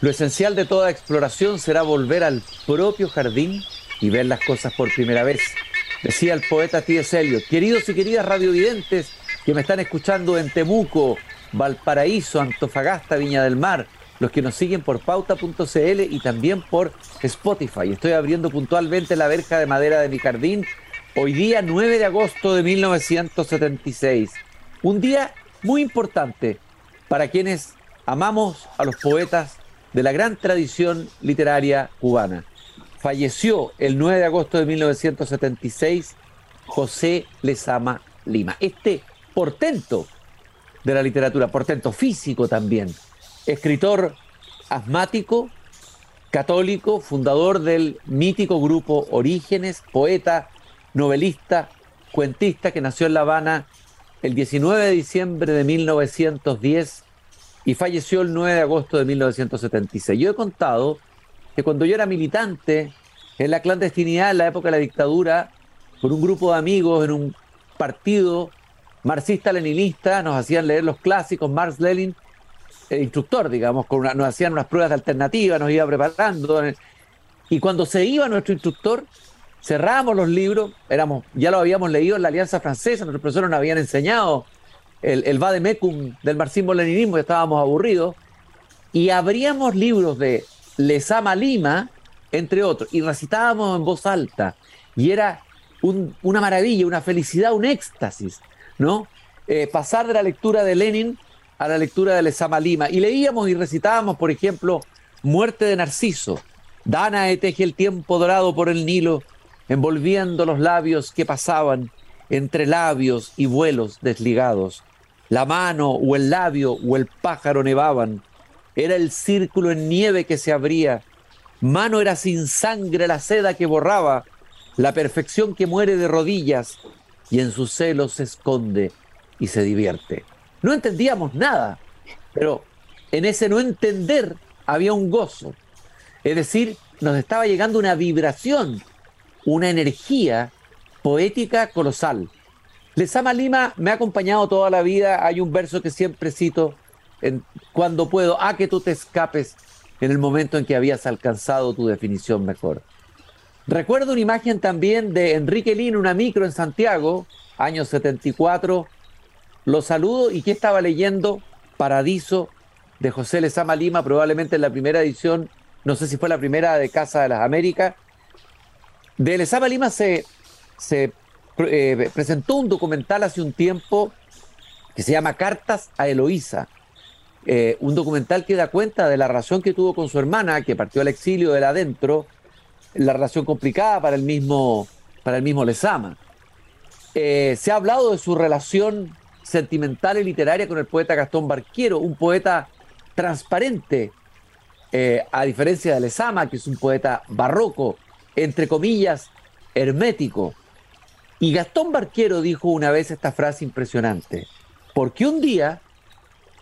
Lo esencial de toda exploración será volver al propio jardín y ver las cosas por primera vez. Decía el poeta T.S. Eliot, queridos y queridas radiovidentes que me están escuchando en Temuco, Valparaíso, Antofagasta, Viña del Mar, los que nos siguen por pauta.cl y también por Spotify. Estoy abriendo puntualmente la verja de madera de mi jardín hoy día 9 de agosto de 1976. Un día muy importante para quienes amamos a los poetas de la gran tradición literaria cubana. Falleció el 9 de agosto de 1976 José Lezama Lima. Este portento de la literatura, portento físico también, escritor asmático, católico, fundador del mítico grupo Orígenes, poeta, novelista, cuentista que nació en La Habana el 19 de diciembre de 1910 y falleció el 9 de agosto de 1976. Yo he contado que cuando yo era militante en la clandestinidad, en la época de la dictadura, por un grupo de amigos en un partido marxista-leninista, nos hacían leer los clásicos, Marx Lenin, el instructor, digamos, con nos hacían unas pruebas de alternativa, nos iba preparando. Y cuando se iba nuestro instructor, cerrábamos los libros, éramos, ya lo habíamos leído en la Alianza Francesa, nuestros profesores nos habían enseñado el, el Vademecum del marxismo-leninismo, ya estábamos aburridos, y abríamos libros de Lesama Lima, entre otros, y recitábamos en voz alta, y era una maravilla, una felicidad, un éxtasis, ¿no? Eh, pasar de la lectura de Lenin a la lectura de Lesama Lima, y leíamos y recitábamos, por ejemplo, Muerte de Narciso, Dana teje el tiempo dorado por el Nilo, envolviendo los labios que pasaban entre labios y vuelos desligados. La mano o el labio o el pájaro nevaban. Era el círculo en nieve que se abría. Mano era sin sangre la seda que borraba, la perfección que muere de rodillas y en sus celos se esconde y se divierte. No entendíamos nada, pero en ese no entender había un gozo. Es decir, nos estaba llegando una vibración, una energía poética colosal. Lesama Lima me ha acompañado toda la vida. Hay un verso que siempre cito cuando puedo, a que tú te escapes en el momento en que habías alcanzado tu definición mejor. Recuerdo una imagen también de Enrique Lin, una micro en Santiago, año 74. Lo saludo y que estaba leyendo Paradiso de José Lezama Lima, probablemente en la primera edición, no sé si fue la primera de Casa de las Américas. De Lezama Lima se, se eh, presentó un documental hace un tiempo que se llama Cartas a Eloísa. Eh, un documental que da cuenta de la relación que tuvo con su hermana, que partió al exilio de adentro, la relación complicada para el mismo, para el mismo Lezama. Eh, se ha hablado de su relación sentimental y literaria con el poeta Gastón Barquiero, un poeta transparente, a diferencia de Lezama, que es un poeta barroco, entre comillas, hermético. Y Gastón Barquero dijo una vez esta frase impresionante, porque un día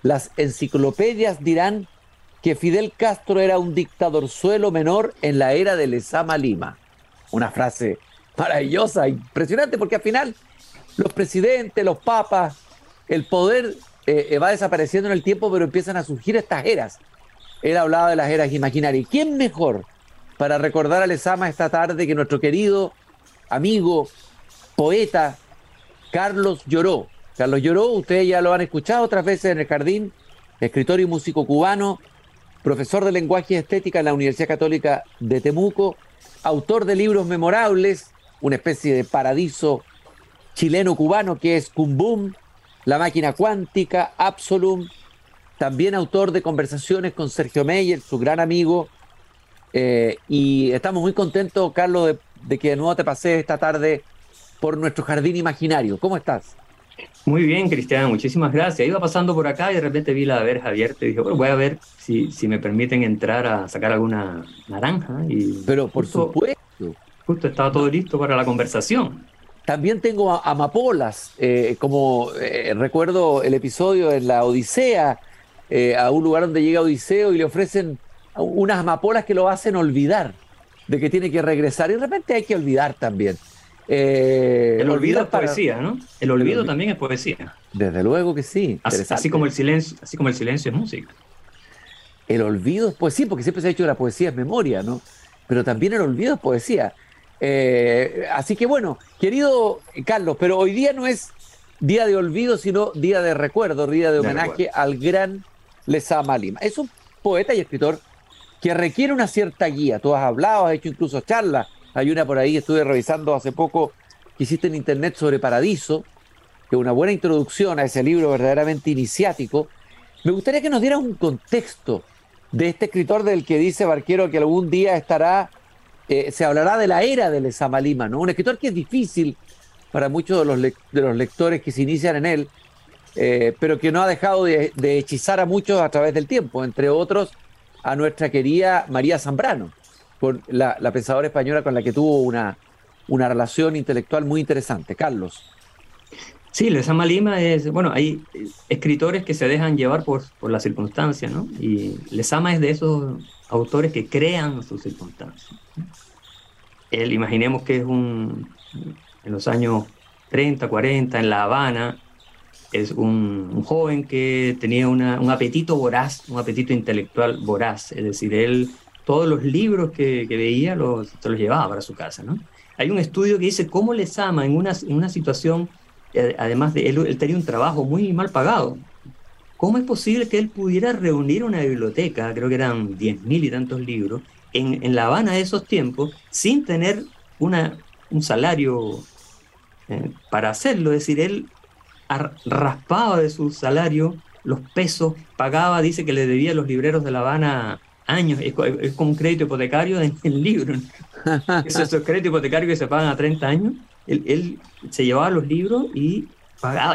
las enciclopedias dirán que Fidel Castro era un dictador suelo menor en la era de Lezama Lima. Una frase maravillosa, impresionante, porque al final los presidentes, los papas, el poder eh, eh, va desapareciendo en el tiempo, pero empiezan a surgir estas eras. Él hablaba de las eras imaginarias. ¿Quién mejor para recordar a Lezama esta tarde que nuestro querido amigo, poeta Carlos Lloró. Carlos Lloró, ustedes ya lo han escuchado otras veces en el jardín, escritor y músico cubano, profesor de lenguaje y estética en la Universidad Católica de Temuco, autor de libros memorables, una especie de paradiso chileno-cubano que es Cumbum, La máquina cuántica, Absolum, también autor de conversaciones con Sergio Meyer, su gran amigo, eh, y estamos muy contentos, Carlos, de, de que de nuevo te pasé esta tarde por nuestro jardín imaginario. ¿Cómo estás? Muy bien, Cristian, muchísimas gracias. Iba pasando por acá y de repente vi la verja abierta y dije, bueno, voy a ver si, si me permiten entrar a sacar alguna naranja. Y Pero por supuesto. Justo estaba todo listo para la conversación. También tengo amapolas, eh, como eh, recuerdo el episodio en la Odisea, eh, a un lugar donde llega Odiseo y le ofrecen unas amapolas que lo hacen olvidar de que tiene que regresar y de repente hay que olvidar también. Eh, el olvido es poesía, ¿no? El olvido también es poesía. Desde luego que sí. Así, como el silencio, así como el silencio es música. el olvido es poesía, porque siempre se ha dicho que la poesía es memoria, ¿no? Pero también el olvido es poesía. Eh, así que bueno, querido Carlos, pero hoy día no es día de olvido, sino día de recuerdo, día de homenaje al gran Lezama Lima. Es un poeta y escritor que requiere una cierta guía. Tú has hablado, has hecho incluso charlas. Hay una por ahí, estuve revisando hace poco que hiciste en internet sobre Paradiso, que es una buena introducción a ese libro verdaderamente iniciático. Me gustaría que nos dieras un contexto de este escritor del que dice Barquero que algún día estará, eh, se hablará de la era de Lezama Lima, ¿no? Un escritor que es difícil para muchos de los, de los lectores que se inician en él, eh, pero que no ha dejado de, hechizar a muchos a través del tiempo, entre otros a nuestra querida María Zambrano, la, pensadora española con la que tuvo una, una relación intelectual muy interesante. Carlos. Sí, Lezama Lima es, bueno, hay escritores que se dejan llevar por, por las circunstancias, ¿no? Y Lezama es de esos autores que crean sus circunstancias. Él, imaginemos que es un, en los años 30, 40, en La Habana, es un, joven que tenía un apetito voraz, un apetito intelectual voraz, es decir, él todos los libros que, veía los, se los llevaba para su casa. ¿no? Hay un estudio que dice cómo les ama en una, en una situación, además de él, él tenía un trabajo muy mal pagado. ¿Cómo es posible que él pudiera reunir una biblioteca, creo que eran diez mil y tantos libros, en, en La Habana de esos tiempos, sin tener una, un salario eh, para hacerlo. Es decir, él raspaba de su salario los pesos, pagaba, dice que le debía a los libreros de La Habana años, es, como un crédito hipotecario en el libro. Esos, créditos hipotecarios que se pagan a 30 años, él, se llevaba los libros y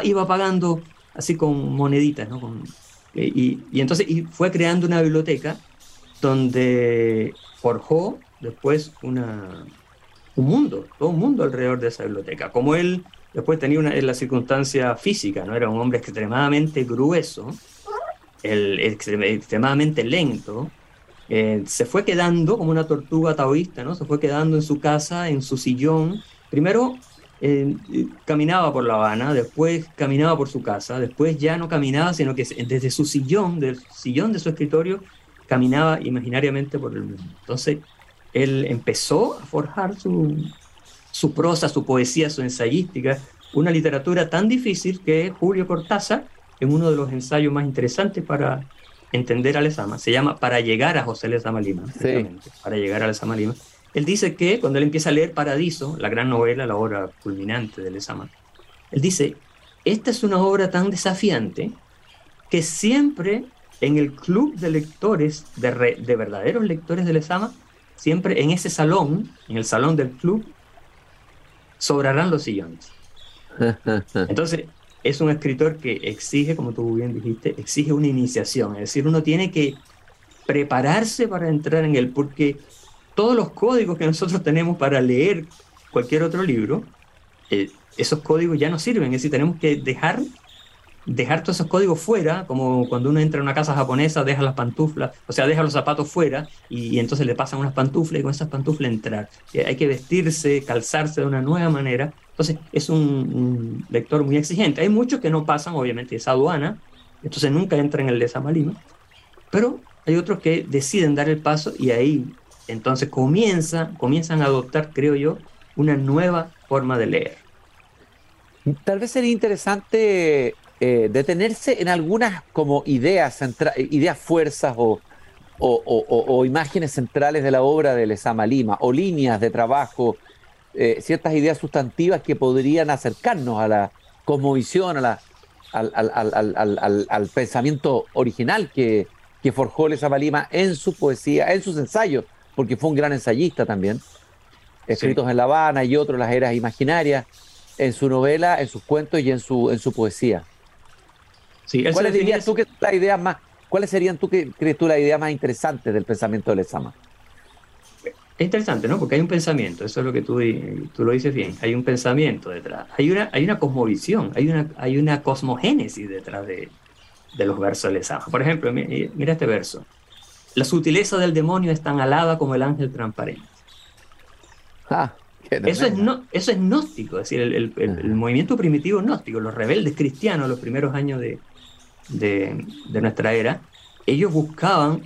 iba pagando así con moneditas, ¿no? Eh, y, y, entonces y fue creando una biblioteca donde forjó después una, un mundo, todo un mundo alrededor de esa biblioteca. Como él después tenía una, la circunstancia física, ¿no? Era un hombre extremadamente grueso, el, extremadamente lento, eh, se fue quedando como una tortuga taoísta, ¿no? Se fue quedando en su casa, en su sillón. Primero eh, caminaba por La Habana, después caminaba por su casa, después ya no caminaba, sino que desde su sillón, del sillón de su escritorio, caminaba imaginariamente por el mundo. Entonces, él empezó a forjar su, su prosa, su poesía, su ensayística, una literatura tan difícil que Julio Cortázar, en uno de los ensayos más interesantes para entender a Lezama, se llama Para llegar a José Lezama Lima, para llegar a Lezama Lima, él dice que cuando él empieza a leer Paradiso, la gran novela, la obra culminante de Lezama, él dice, esta es una obra tan desafiante que siempre en el club de lectores, de, de verdaderos lectores de Lezama, siempre en ese salón, en el salón del club, sobrarán los sillones. Entonces, es un escritor que exige, como tú bien dijiste, exige una iniciación. Es decir, uno tiene que prepararse para entrar en él, porque todos los códigos que nosotros tenemos para leer cualquier otro libro, eh, esos códigos ya no sirven. Es decir, tenemos que dejar dejar todos esos códigos fuera, como cuando uno entra a una casa japonesa, deja las pantuflas, o sea, deja los zapatos fuera y, entonces le pasan unas pantuflas y con esas pantuflas entrar. Eh, hay que vestirse, calzarse de una nueva manera. Entonces, es un, lector muy exigente. Hay muchos que no pasan, obviamente, esa aduana, entonces nunca entran en el de Samalima, pero hay otros que deciden dar el paso y ahí entonces comienza, comienzan a adoptar, creo yo, una nueva forma de leer. Tal vez sería interesante eh, detenerse en algunas como ideas, ideas fuerzas o, imágenes centrales de la obra de Lezama Lima, o líneas de trabajo, eh, ciertas ideas sustantivas que podrían acercarnos a la cosmovisión, a la, al, pensamiento original que, que forjó Lezama Lima en su poesía, en sus ensayos, porque fue un gran ensayista también, escritos en La Habana y otros, las eras imaginarias, en su novela, en sus cuentos y en su, en su poesía. ¿Cuáles dirías tú que la idea más, cuáles serían tú que crees tú la idea más interesante del pensamiento de Lezama? Es interesante, ¿no? Porque hay un pensamiento, eso es lo que tú, tú lo dices bien, hay un pensamiento detrás, hay una, hay una cosmovisión, hay una, hay una cosmogénesis detrás de, de los versos de Lezama. Por ejemplo, mira este verso. La sutileza del demonio es tan alada como el ángel transparente. Ah, eso, es no, eso es gnóstico, es decir, el, el, movimiento primitivo gnóstico, los rebeldes cristianos, los primeros años de, de, nuestra era, ellos buscaban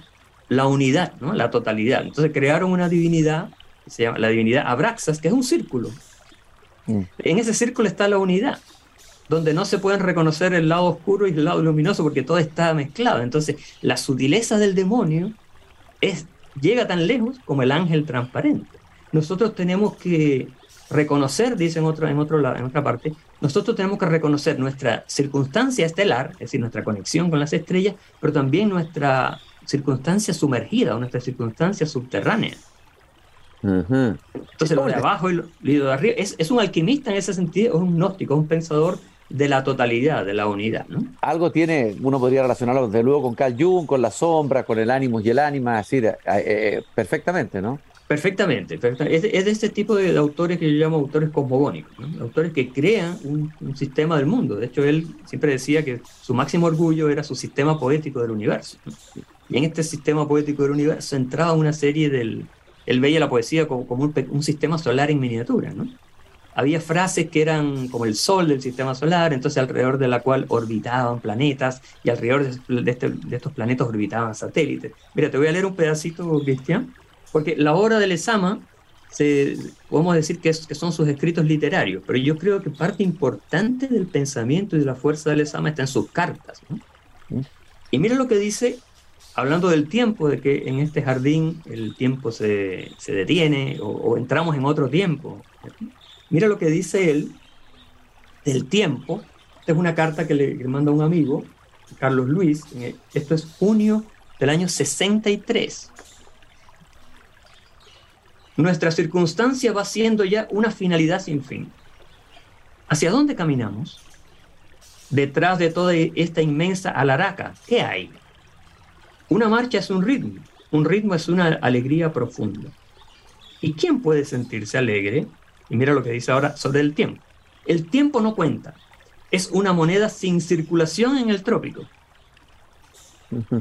la unidad, ¿no? la totalidad. Entonces crearon una divinidad, que se llama la divinidad Abraxas, que es un círculo. Mm. En ese círculo está la unidad, donde no se pueden reconocer el lado oscuro y el lado luminoso porque todo está mezclado. Entonces, la sutileza del demonio es, llega tan lejos como el ángel transparente. Nosotros tenemos que reconocer, dice en, otro, en, otro, en otra parte, nosotros tenemos que reconocer nuestra circunstancia estelar, es decir, nuestra conexión con las estrellas, pero también nuestra circunstancia sumergida o nuestra circunstancia subterránea. Entonces, lo de abajo y lo, de arriba es, es, un alquimista en ese sentido, es un gnóstico, es un pensador de la totalidad, de la unidad. ¿no? Algo tiene, uno podría relacionarlo desde luego con Carl Jung, con la sombra, con el ánimo y el ánima, así, eh, eh, perfectamente, ¿no? Perfectamente, Es, de, este tipo de, autores que yo llamo autores cosmogónicos, autores que crean un, sistema del mundo. De hecho, él siempre decía que su máximo orgullo era su sistema poético del universo. Y en este sistema poético del universo entraba una serie del... Él veía la poesía como, un, sistema solar en miniatura. ¿no? Había frases que eran como el sol del sistema solar, entonces alrededor de la cual orbitaban planetas y alrededor de, este, de estos planetas orbitaban satélites. Mira, te voy a leer un pedacito, Cristian porque la obra de Lezama, se, podemos decir que, que, son sus escritos literarios, pero yo creo que parte importante del pensamiento y de la fuerza de Lezama está en sus cartas. Y mira lo que dice, hablando del tiempo, de que en este jardín el tiempo se, se detiene o, entramos en otro tiempo. Mira lo que dice él del tiempo. Esta es una carta que le, manda un amigo, Carlos Luis. Esto es junio del año 63. Nuestra circunstancia va siendo ya una finalidad sin fin. ¿Hacia dónde caminamos? Detrás de toda esta inmensa alaraca, ¿qué hay? Una marcha es un ritmo, un ritmo es una alegría profunda. ¿Y quién puede sentirse alegre? Y mira lo que dice ahora sobre el tiempo. El tiempo no cuenta, es una moneda sin circulación en el trópico.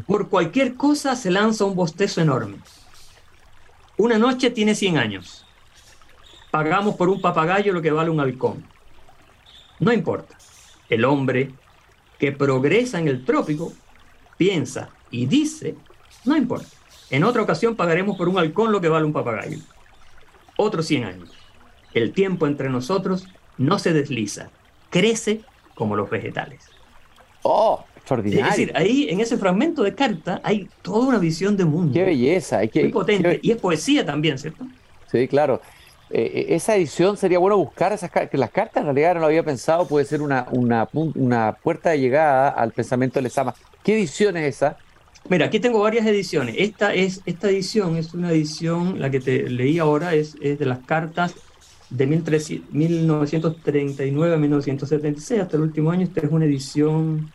Por cualquier cosa se lanza un bostezo enorme. Una noche tiene 100 años. Pagamos por un papagayo lo que vale un halcón. No importa. El hombre que progresa en el trópico piensa y dice, no importa. En otra ocasión pagaremos por un halcón lo que vale un papagayo. Otros 100 años. El tiempo entre nosotros no se desliza, crece como los vegetales. Oh, extraordinario. Es decir, ahí en ese fragmento de carta hay toda una visión de mundo. Qué belleza. Hay que, muy potente. Y es poesía también, ¿cierto? Sí, claro. Eh, eh, esa edición sería bueno buscar esas que las cartas en realidad no lo había pensado, puede ser una, una, una puerta de llegada al pensamiento de Lezama. ¿Qué edición es esa? Mira, aquí tengo varias ediciones. Esta, es, esta edición es una edición, la que te leí ahora, es, es de las cartas de 1939 a 1976 hasta el último año. Esta es una edición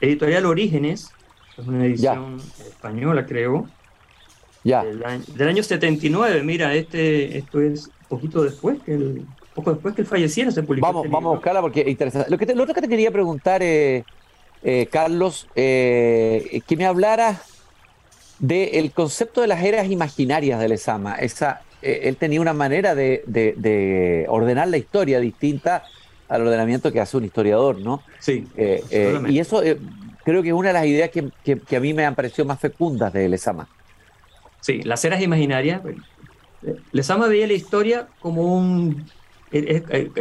editorial Orígenes, es una edición española, creo. Ya. Del, año, 79. Mira, este, esto es poquito después que el, poco después que él falleciera se publicó. Vamos, este vamos a buscarla porque es interesante. Lo, que lo otro que te quería preguntar, eh, eh, Carlos, eh, que me hablara del concepto de las eras imaginarias de Lezama. Esa, él tenía una manera de, ordenar la historia distinta al ordenamiento que hace un historiador, ¿no? Sí. Eh, eh, y eso eh, creo que es una de las ideas que, a mí me han parecido más fecundas de Lezama. Sí, las eras imaginarias. Lezama veía la historia como un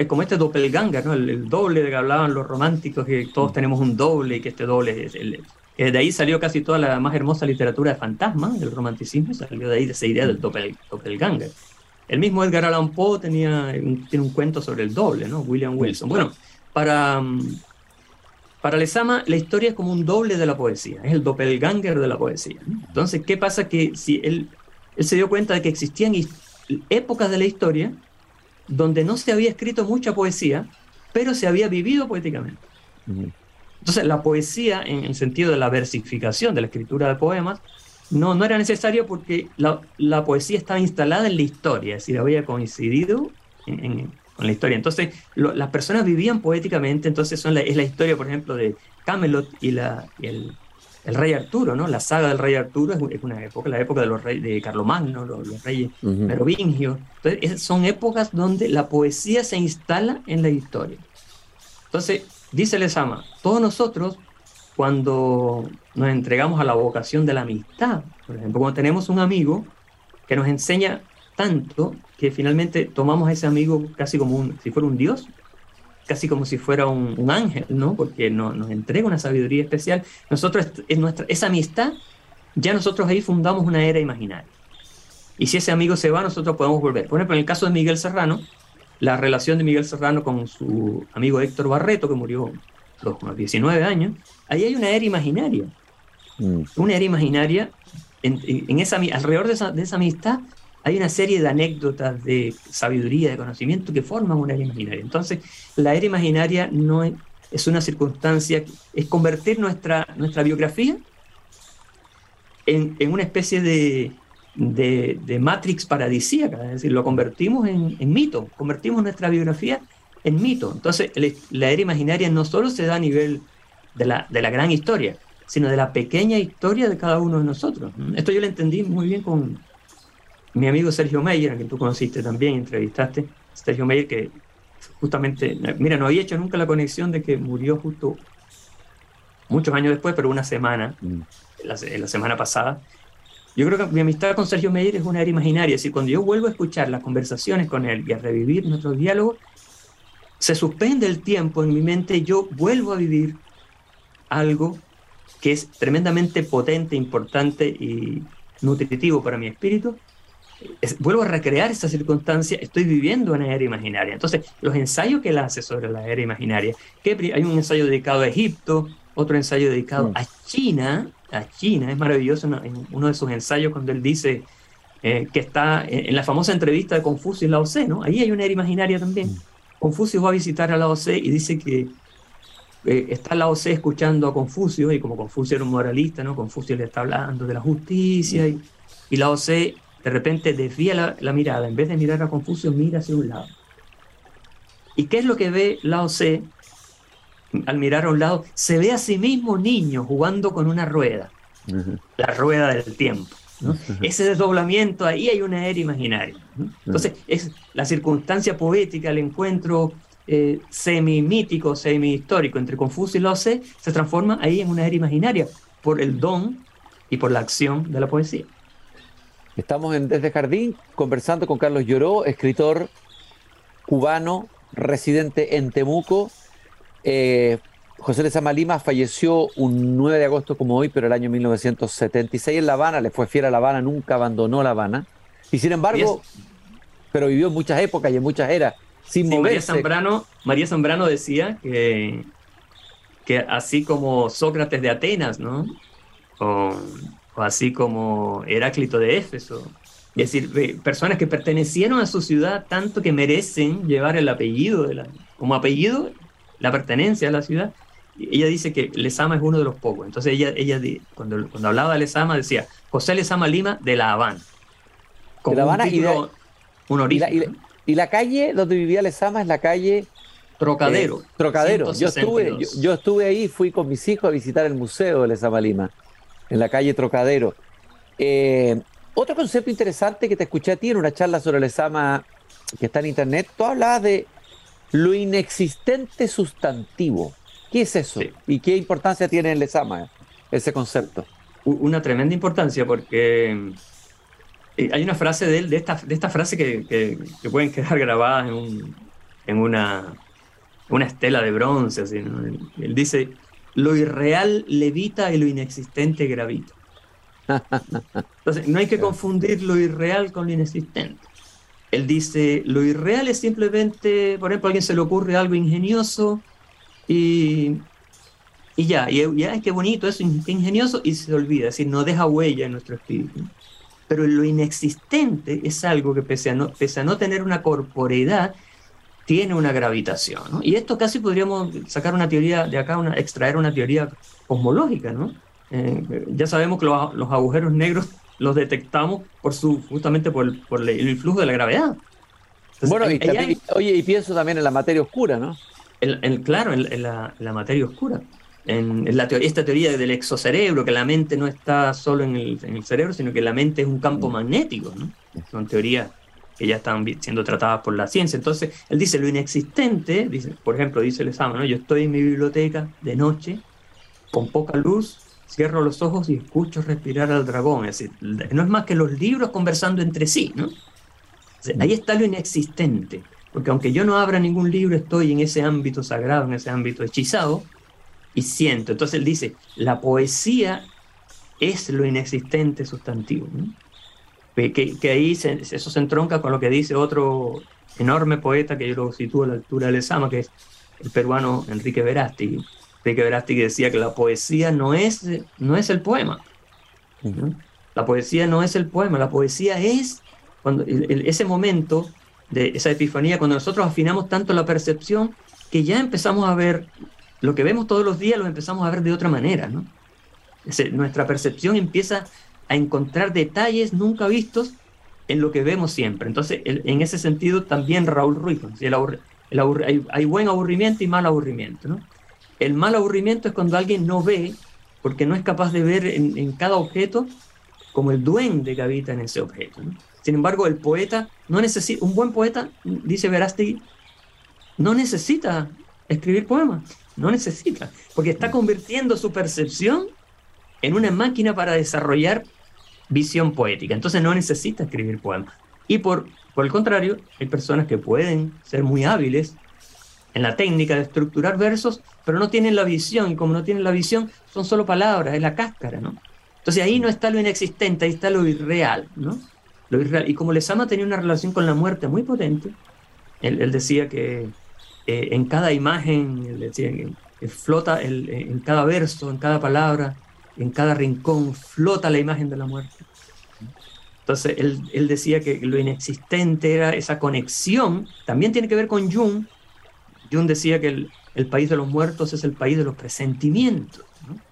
como este doppelganger, ¿no? El, doble de que hablaban los románticos, que todos mm. tenemos un doble y que este doble es el, de ahí salió casi toda la más hermosa literatura de fantasma, del romanticismo, salió de ahí de esa idea del doppelganger. El mismo Edgar Allan Poe tenía un, tiene un cuento sobre el doble, ¿no? William Wilson. Bueno, para, mm, para Lezama la historia es como un doble de la poesía, es el doppelganger de la poesía. Entonces, ¿qué pasa? Que si él, él se dio cuenta de que existían épocas de la historia donde no se había escrito mucha poesía, pero se había vivido poéticamente. Entonces, la poesía, en el sentido de la versificación, de la escritura de poemas, no, no era necesario porque la, poesía estaba instalada en la historia, es decir, había coincidido con la historia. Entonces, las personas vivían poéticamente, entonces son es la historia, por ejemplo, de Camelot y, la, el, rey Arturo, ¿no? La saga del rey Arturo es, una época, la época de los reyes de Carlomagno, los, los reyes merovingios. Entonces, son épocas donde la poesía se instala en la historia. Entonces, dice Lezama, todos nosotros cuando nos entregamos a la vocación de la amistad, Por ejemplo, cuando tenemos un amigo que nos enseña tanto que finalmente tomamos a ese amigo casi como un, si fuera un dios, casi como si fuera un, ángel, ¿no? Porque nos entrega una sabiduría especial. Nosotros, es nuestra, esa amistad, ya nosotros ahí fundamos una era imaginaria. Y si ese amigo se va, nosotros podemos volver. Por ejemplo, en el caso de Miguel Serrano, la relación de Miguel Serrano con su amigo Héctor Barreto, que murió a los 19 años, ahí hay una era imaginaria. Mm. Una era imaginaria. En, esa, alrededor de esa, de esa amistad hay una serie de anécdotas, de sabiduría, de conocimiento que forman una era imaginaria. Entonces, la era imaginaria no es, una circunstancia, es convertir nuestra, nuestra biografía en, una especie de, de, matrix paradisíaca, es decir, lo convertimos en, mito, convertimos nuestra biografía en mito. Entonces, la era imaginaria no solo se da a nivel de la, de la gran historia, sino de la pequeña historia de cada uno de nosotros. Esto yo lo entendí muy bien con, mi amigo Sergio Meyer, a quien tú conociste también, entrevistaste, Sergio Meyer, que justamente, mira, no había hecho nunca la conexión de que murió justo muchos años después, pero una semana, mm. la, la, semana pasada. Yo creo que mi amistad con Sergio Meyer es una era imaginaria, es decir, cuando yo vuelvo a escuchar las conversaciones con él y a revivir nuestros diálogos, se suspende el tiempo en mi mente, yo vuelvo a vivir algo que es tremendamente potente, importante y nutritivo para mi espíritu, vuelvo a recrear esa circunstancia, estoy viviendo una era imaginaria. Entonces, los ensayos que él hace sobre la era imaginaria, que hay un ensayo dedicado a Egipto, otro ensayo dedicado mm. a China, a China, es maravilloso en uno de sus ensayos cuando él dice eh, que está en la famosa entrevista de Confucio y Lao Tse, ¿no? Ahí hay una era imaginaria también. Mm. Confucio va a visitar a Lao Tse y dice que eh, está Lao Tse escuchando a Confucio, y como Confucio era un moralista, ¿no? Confucio le está hablando de la justicia, y, y Lao Tse de repente desvía la, mirada, en vez de mirar a Confucio, mira hacia un lado. ¿Y qué es lo que ve Lao Tse al mirar a un lado? Se ve a sí mismo niño jugando con una rueda, la rueda del tiempo. Ese desdoblamiento, ahí hay una era imaginaria. Entonces, es la circunstancia poética, el encuentro eh, semi-mítico, semi-histórico entre Confucio y Lao Tse, se transforma ahí en una era imaginaria por el don y por la acción de la poesía. Estamos en Desde Jardín conversando con Carlos Lloró, escritor cubano, residente en Temuco. Eh, José Lezama Lima falleció un 9 de agosto como hoy, pero el año 1976 en La Habana, le fue fiel a La Habana, nunca abandonó La Habana. Y sin embargo, pero vivió en muchas épocas y en muchas eras, sin María Zambrano, María Zambrano decía que, que así como Sócrates de Atenas, ¿no? o así como Heráclito de Éfeso. Es decir, personas que pertenecieron a su ciudad tanto que merecen llevar el apellido, de la, como apellido, la pertenencia a la ciudad. Ella dice que Lezama es uno de los pocos. Entonces ella, ella cuando, cuando hablaba de Lezama decía, José Lezama Lima de La Habana. de La Habana y, un origen. Y la, calle donde vivía Lezama es la calle... Trocadero. Eh, Trocadero. Yo estuve, yo, estuve ahí, fui con mis hijos a visitar el museo de Lezama Lima en la calle Trocadero. Eh, otro concepto interesante que te escuché a ti en una charla sobre el que está en internet, tú hablabas de lo inexistente sustantivo. ¿Qué es eso? ¿Y qué importancia tiene en el examen ese concepto? Una tremenda importancia porque eh, hay una frase de él, de esta, de esta frase que, que, pueden quedar grabadas en, en una, una estela de bronce. Así, él dice, lo irreal levita y lo inexistente gravita. Entonces, no hay que confundir lo irreal con lo inexistente. Él dice, lo irreal es simplemente, por ejemplo, a alguien se le ocurre algo ingenioso y, y ya, y ya, qué bonito, es ingenioso y se olvida, es decir, no deja huella en nuestro espíritu. Pero lo inexistente es algo que pese a no, pese a no tener una corporeidad, tiene una gravitación. ¿no? Y esto casi podríamos sacar una teoría de acá, una, extraer una teoría cosmológica. ¿no? Eh, ya sabemos que los, agujeros negros los detectamos por su, justamente por el, por el flujo de la gravedad. bueno, y oye, y pienso también en la materia oscura, ¿no? El, claro, en, la, materia oscura. En, la teoría, esta teoría del exocerebro, que la mente no está solo en el, en el cerebro, sino que la mente es un campo mm. magnético, ¿no? Son teorías que ya están siendo tratadas por la ciencia. Entonces, él dice lo inexistente, dice, por ejemplo, dice el examen, ¿no? yo estoy en mi biblioteca de noche, con poca luz, cierro los ojos y escucho respirar al dragón. Es decir, no es más que los libros conversando entre sí, ¿no? ahí está lo inexistente, porque aunque yo no abra ningún libro, estoy en ese ámbito sagrado, en ese ámbito hechizado, y siento. Entonces él dice, la poesía es lo inexistente sustantivo. Que, ahí eso se entronca con lo que dice otro enorme poeta que yo lo sitúo a la altura del Esama, que es el peruano Enrique Verástegui. Enrique Verástegui decía que la poesía no es, no es el poema. La poesía no es el poema, la poesía es cuando ese momento de esa epifanía, cuando nosotros afinamos tanto la percepción que ya empezamos a ver lo que vemos todos los días, lo empezamos a ver de otra manera, ¿no? nuestra percepción empieza a encontrar detalles nunca vistos en lo que vemos siempre. Entonces, en ese sentido, también Raúl Ruiz, hay, buen aburrimiento y mal aburrimiento. ¿no? El mal aburrimiento es cuando alguien no ve, porque no es capaz de ver en, cada objeto como el duende que habita en ese objeto. Sin embargo, el poeta no necesita, un buen poeta, dice Verástegui, no necesita escribir poemas, no necesita, porque está convirtiendo su percepción en una máquina para desarrollar visión poética. Entonces no necesita escribir poemas. Y por, por el contrario, hay personas que pueden ser muy hábiles en la técnica de estructurar versos, pero no tienen la visión, y como no tienen la visión, son solo palabras, es la cáscara, ¿no? Entonces ahí no está lo inexistente, ahí está lo irreal, ¿no? Lo irreal. Y como Lesama tenía una relación con la muerte muy potente, él, decía que eh, en cada imagen, decía flota en cada verso, en cada palabra, en cada rincón flota la imagen de la muerte. Entonces él, decía que lo inexistente era esa conexión, también tiene que ver con Jung. Jung decía que el, país de los muertos es el país de los presentimientos.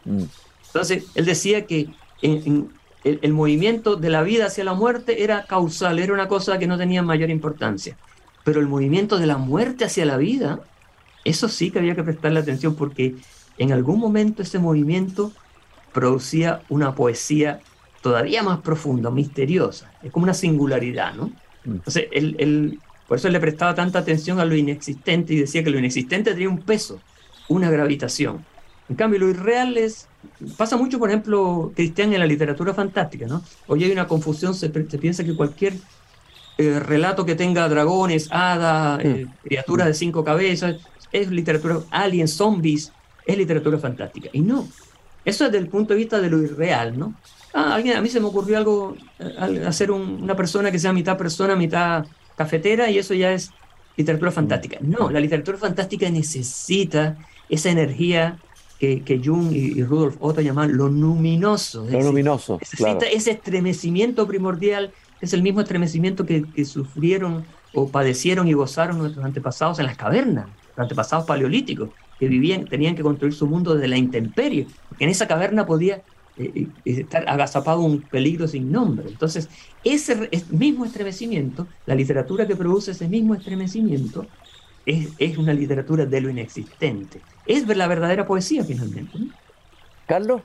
Mm. Entonces él decía que el, el, movimiento de la vida hacia la muerte era causal, era una cosa que no tenía mayor importancia. Pero el movimiento de la muerte hacia la vida, eso sí que había que prestarle atención porque en algún momento ese movimiento producía una poesía todavía más profunda, misteriosa. Es como una singularidad, ¿no? Mm. Entonces, él, por eso le prestaba tanta atención a lo inexistente y decía que lo inexistente tenía un peso, una gravitación. En cambio, lo irreal es, pasa mucho, por ejemplo, Cristian, en la literatura fantástica, ¿no? Hoy hay una confusión, se, piensa que cualquier eh, relato que tenga dragones, hadas, eh, mm. criaturas de cinco cabezas, es literatura, aliens, zombies, es literatura fantástica. Y no, eso es desde el punto de vista de lo irreal, ¿no? Ah, alguien, a mí se me ocurrió algo, eh, hacer una persona que sea mitad persona, mitad cafetera, y eso ya es literatura fantástica. No, la literatura fantástica necesita esa energía que, que Jung y, Rudolf Otto llaman lo luminoso. Lo luminoso. Necesita ese estremecimiento primordial, es el mismo estremecimiento que, que, sufrieron o padecieron y gozaron nuestros antepasados en las cavernas, los antepasados paleolíticos que vivían, tenían que construir su mundo desde la intemperie, porque en esa caverna podía eh, eh, estar agazapado un peligro sin nombre. Entonces, ese mismo estremecimiento, la literatura que produce ese mismo estremecimiento, es, es una literatura de lo inexistente. Es la verdadera poesía finalmente. Carlos,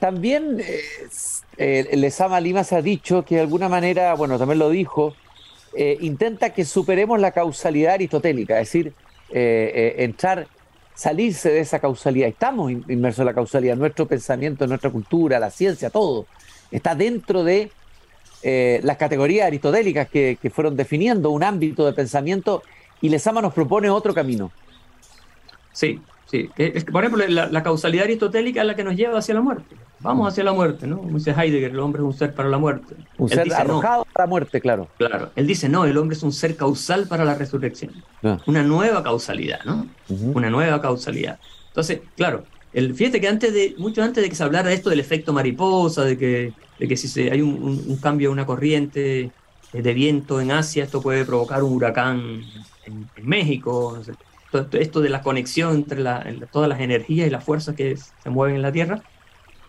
también eh, eh Lezama Limas ha dicho que de alguna manera, bueno, también lo dijo, intenta que superemos la causalidad aristotélica, es decir, entrar salirse de esa causalidad. Estamos inmersos en la causalidad, nuestro pensamiento, nuestra cultura, la ciencia, todo está dentro de eh, las categorías aristotélicas que, fueron definiendo un ámbito de pensamiento y Lesama nos propone otro camino. Sí, sí. por ejemplo, la, causalidad aristotélica es la que nos lleva hacia la muerte. Vamos hacia la muerte, ¿no? Como dice Heidegger, el hombre es un ser para la muerte. Un ser arrojado para la muerte, claro. Claro. Él dice, no, el hombre es un ser causal para la resurrección. Ah. Una nueva causalidad, ¿no? Una nueva causalidad. Entonces, claro, el, fíjate que antes de, mucho antes de que se hablara de esto del efecto mariposa, de que, de que si se, hay un, cambio, una corriente de viento en Asia, esto puede provocar un huracán en, México. Esto de la conexión entre todas las energías y las fuerzas que se mueven en la Tierra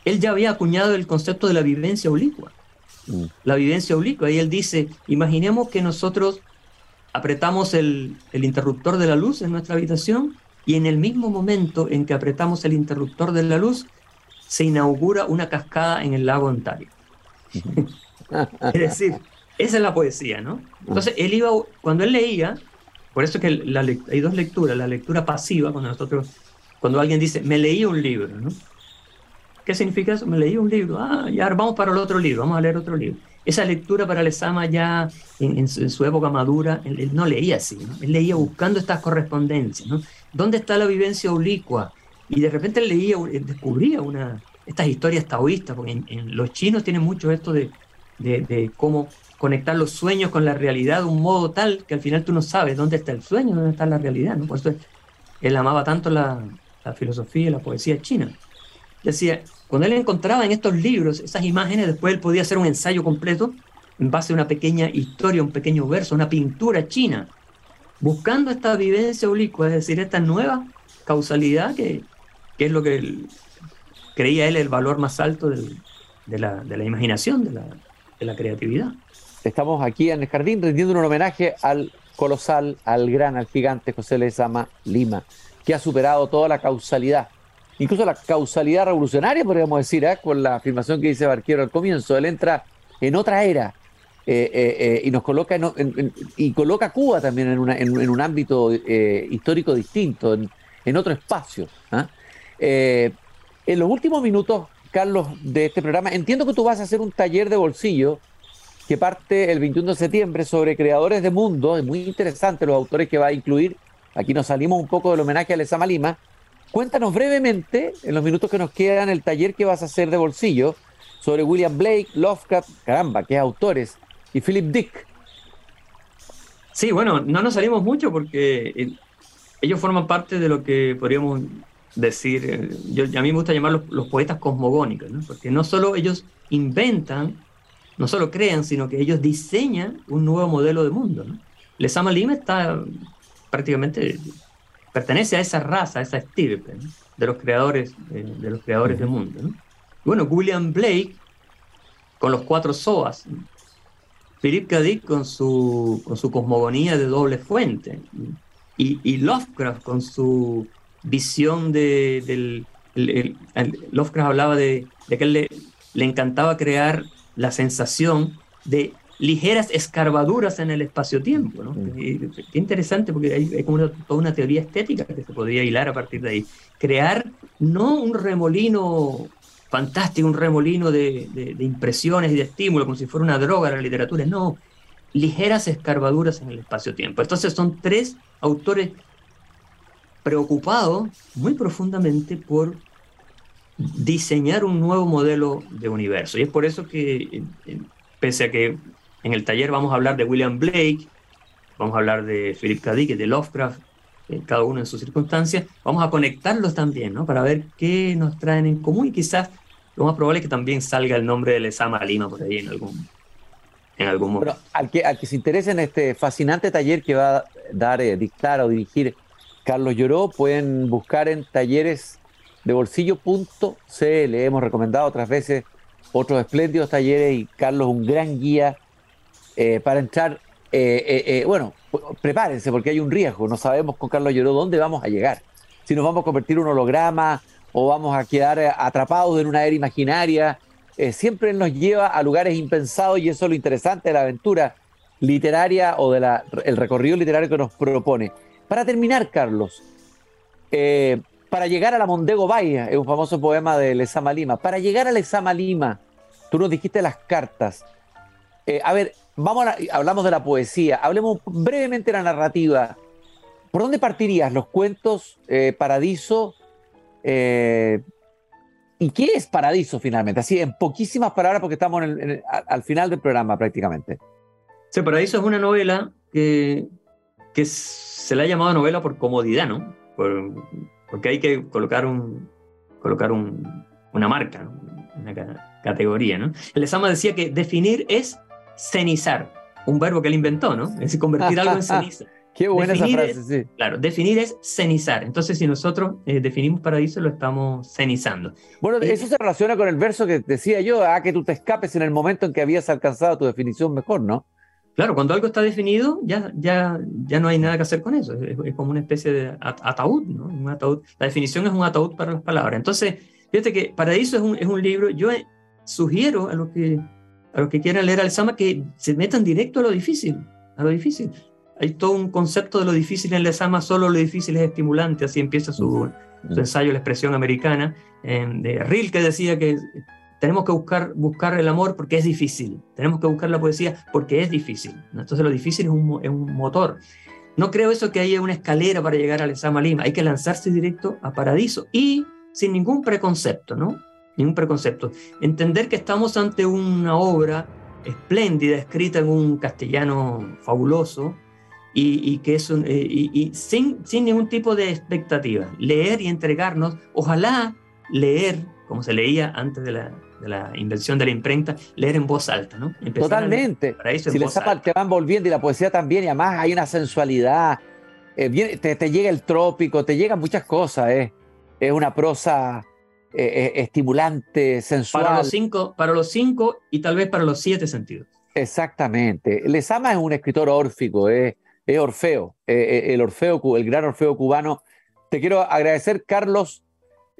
él ya había acuñado el concepto de la vivencia oblicua. Mm. La vivencia oblicua. Y él dice, imaginemos que nosotros apretamos el, interruptor de la luz en nuestra habitación y en el mismo momento en que apretamos el interruptor de la luz, se inaugura una cascada en el lago Ontario. es decir, esa es la poesía, ¿no? Entonces, él iba, cuando él leía, por eso que hay dos lecturas, la lectura pasiva, cuando nosotros, cuando alguien dice, me leí un libro, ¿no? ¿Qué significa eso? Me leí un libro, ah, ya vamos para el otro libro, vamos a leer otro libro. Esa lectura para Lezama ya en, su, época madura, él, no leía así, ¿no? él leía buscando estas correspondencias, ¿no? ¿Dónde está la vivencia oblicua? Y de repente él leía, descubría una, estas historias taoístas, porque en, los chinos tienen mucho esto de, de, cómo conectar los sueños con la realidad de un modo tal que al final tú no sabes dónde está el sueño, dónde está la realidad. ¿no? Por eso él amaba tanto la, la filosofía y la poesía china. Decía, cuando él encontraba en estos libros esas imágenes, después él podía hacer un ensayo completo en base a una pequeña historia, un pequeño verso, una pintura china, buscando esta vivencia oblicua, es decir, esta nueva causalidad que, que es lo que creía él el valor más alto de, la, de, la, imaginación, de la, de la creatividad. Estamos aquí en el jardín rindiendo un homenaje al colosal, al gran, al gigante José Lezama Lima, que ha superado toda la causalidad incluso la causalidad revolucionaria, podríamos decir, ¿eh? con la afirmación que dice Barquero al comienzo. Él entra en otra era eh, eh, y nos coloca y coloca a Cuba también en, un ámbito histórico distinto, en, otro espacio. ¿ah? en los últimos minutos, Carlos, de este programa, entiendo que tú vas a hacer un taller de bolsillo que parte el 21 de septiembre sobre creadores de mundo, es muy interesante los autores que va a incluir. Aquí nos salimos un poco del homenaje a Lezama Lima, Cuéntanos brevemente, en los minutos que nos quedan, el taller que vas a hacer de bolsillo sobre William Blake, Lovecraft, caramba, qué autores, y Philip Dick. Sí, bueno, no nos salimos mucho porque eh, ellos forman parte de lo que podríamos decir, eh, yo, a mí me gusta llamarlos los poetas cosmogónicos, ¿no? porque no solo ellos inventan, no solo crean, sino que ellos diseñan un nuevo modelo de mundo. ¿no? Lesama Lima está prácticamente pertenece a esa raza, a esa estirpe de los creadores, eh, de los creadores del mundo. Bueno, William Blake con los cuatro SOAS, Philip K. Dick con su, con su cosmogonía de doble fuente, y, Lovecraft con su visión de, del... Lovecraft hablaba de, que él le, le encantaba crear la sensación de ligeras escarbaduras en el espacio-tiempo. ¿no? Qué interesante porque hay, como toda una teoría estética que se podría hilar a partir de ahí. Crear no un remolino fantástico, un remolino de, impresiones y de estímulos, como si fuera una droga la literatura, no, ligeras escarbaduras en el espacio-tiempo. Entonces son tres autores preocupados muy profundamente por diseñar un nuevo modelo de universo. Y es por eso que, pese a que en el taller vamos a hablar de William Blake, vamos a hablar de Philip K. Dick, de Lovecraft, eh, cada uno en sus circunstancias. Vamos a conectarlos también, ¿no? Para ver qué nos traen en común y quizás lo más probable es que también salga el nombre de Lesama Lima por ahí en algún, en algún momento. al, que, al que se interese en este fascinante taller que va a dar, eh, dictar o dirigir Carlos Lloró, pueden buscar en talleres de bolsillo.cl. Hemos recomendado otras veces otros espléndidos talleres y Carlos un gran guía eh, para entrar, eh, eh, bueno, prepárense porque hay un riesgo, no sabemos con Carlos Lloró dónde vamos a llegar, si nos vamos a convertir en un holograma o vamos a quedar atrapados en una era imaginaria, siempre nos lleva a lugares impensados y eso es lo interesante de la aventura literaria o del el recorrido literario que nos propone. Para terminar, Carlos, para llegar a la Mondego Bahía, es un famoso poema de Lezama Lima, para llegar a Lezama Lima, tú nos dijiste las cartas. a ver, vamos hablamos de la poesía, hablemos brevemente de la narrativa. ¿Por dónde partirías? ¿Los cuentos eh, Paradiso? Eh, ¿Y qué es Paradiso finalmente? Así, en poquísimas palabras, porque estamos al final del programa prácticamente. Sí, Paradiso es una novela que, que se le ha llamado novela por comodidad, ¿no? Porque hay que colocar, un, colocar una marca, una categoría, ¿no? El Esama decía que definir es cenizar, un verbo que él inventó, ¿no? Es convertir algo en ceniza. Qué buena esa frase, sí. Claro, definir es cenizar. Entonces, si nosotros eh, definimos paraíso, lo estamos cenizando. Bueno, eso se relaciona con el verso que decía yo, a que tú te escapes en el momento en que habías alcanzado tu definición mejor, ¿no? Claro, cuando algo está definido, ya, ya, ya no hay nada que hacer con eso. Es, como una especie de ataúd, ¿no? Un ataúd. La definición es un ataúd para las palabras. Entonces, fíjate que Paraíso es un, es un libro, yo sugiero a los que a los que quieran leer al Sama que se metan directo a lo difícil, a lo difícil. Hay todo un concepto de lo difícil en el Sama, solo lo difícil es estimulante, así empieza su, su ensayo La expresión americana, de Rilke decía que tenemos que buscar, buscar el amor porque es difícil, tenemos que buscar la poesía porque es difícil. Entonces lo difícil es un, es un motor. No creo eso que haya una escalera para llegar al Esama Lima, hay que lanzarse directo a Paradiso y sin ningún preconcepto, ¿no? Ningún preconcepto. Entender que estamos ante una obra espléndida, escrita en un castellano fabuloso, y, que es un, eh, y, sin, sin ningún tipo de expectativa. Leer y entregarnos, ojalá leer, como se leía antes de la, de la invención de la imprenta, leer en voz alta, ¿no? Totalmente. si les te van volviendo y la poesía también, y además hay una sensualidad, eh, te, llega el trópico, te llegan muchas cosas, eh. es una prosa eh, estimulante, sensual. Para los, cinco, para los cinco y tal vez para los siete sentidos. Exactamente. Lesama es un escritor órfico, es Orfeo, el Orfeo, el gran Orfeo cubano. Te quiero agradecer, Carlos,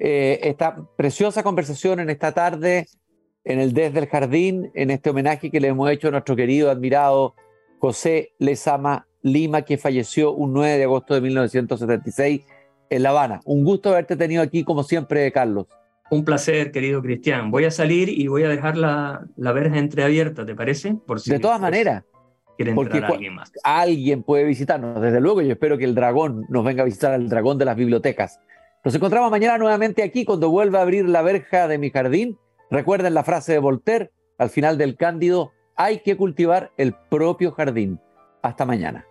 eh, esta preciosa conversación en esta tarde en el Desde el Jardín, en este homenaje que le hemos hecho a nuestro querido, admirado José Lezama Lima, que falleció un 9 de agosto de 1976 en La Habana. Un gusto haberte tenido aquí, como siempre, Carlos. Un placer, querido Cristian. Voy a salir y voy a dejar la, la verja entreabierta, ¿te parece? Por si de todas maneras. Porque alguien más. Alguien puede visitarnos, desde luego. Yo espero que el dragón nos venga a visitar al dragón de las bibliotecas. Nos encontramos mañana nuevamente aquí cuando vuelva a abrir la verja de mi jardín. Recuerden la frase de Voltaire al final del Cándido, hay que cultivar el propio jardín. Hasta mañana.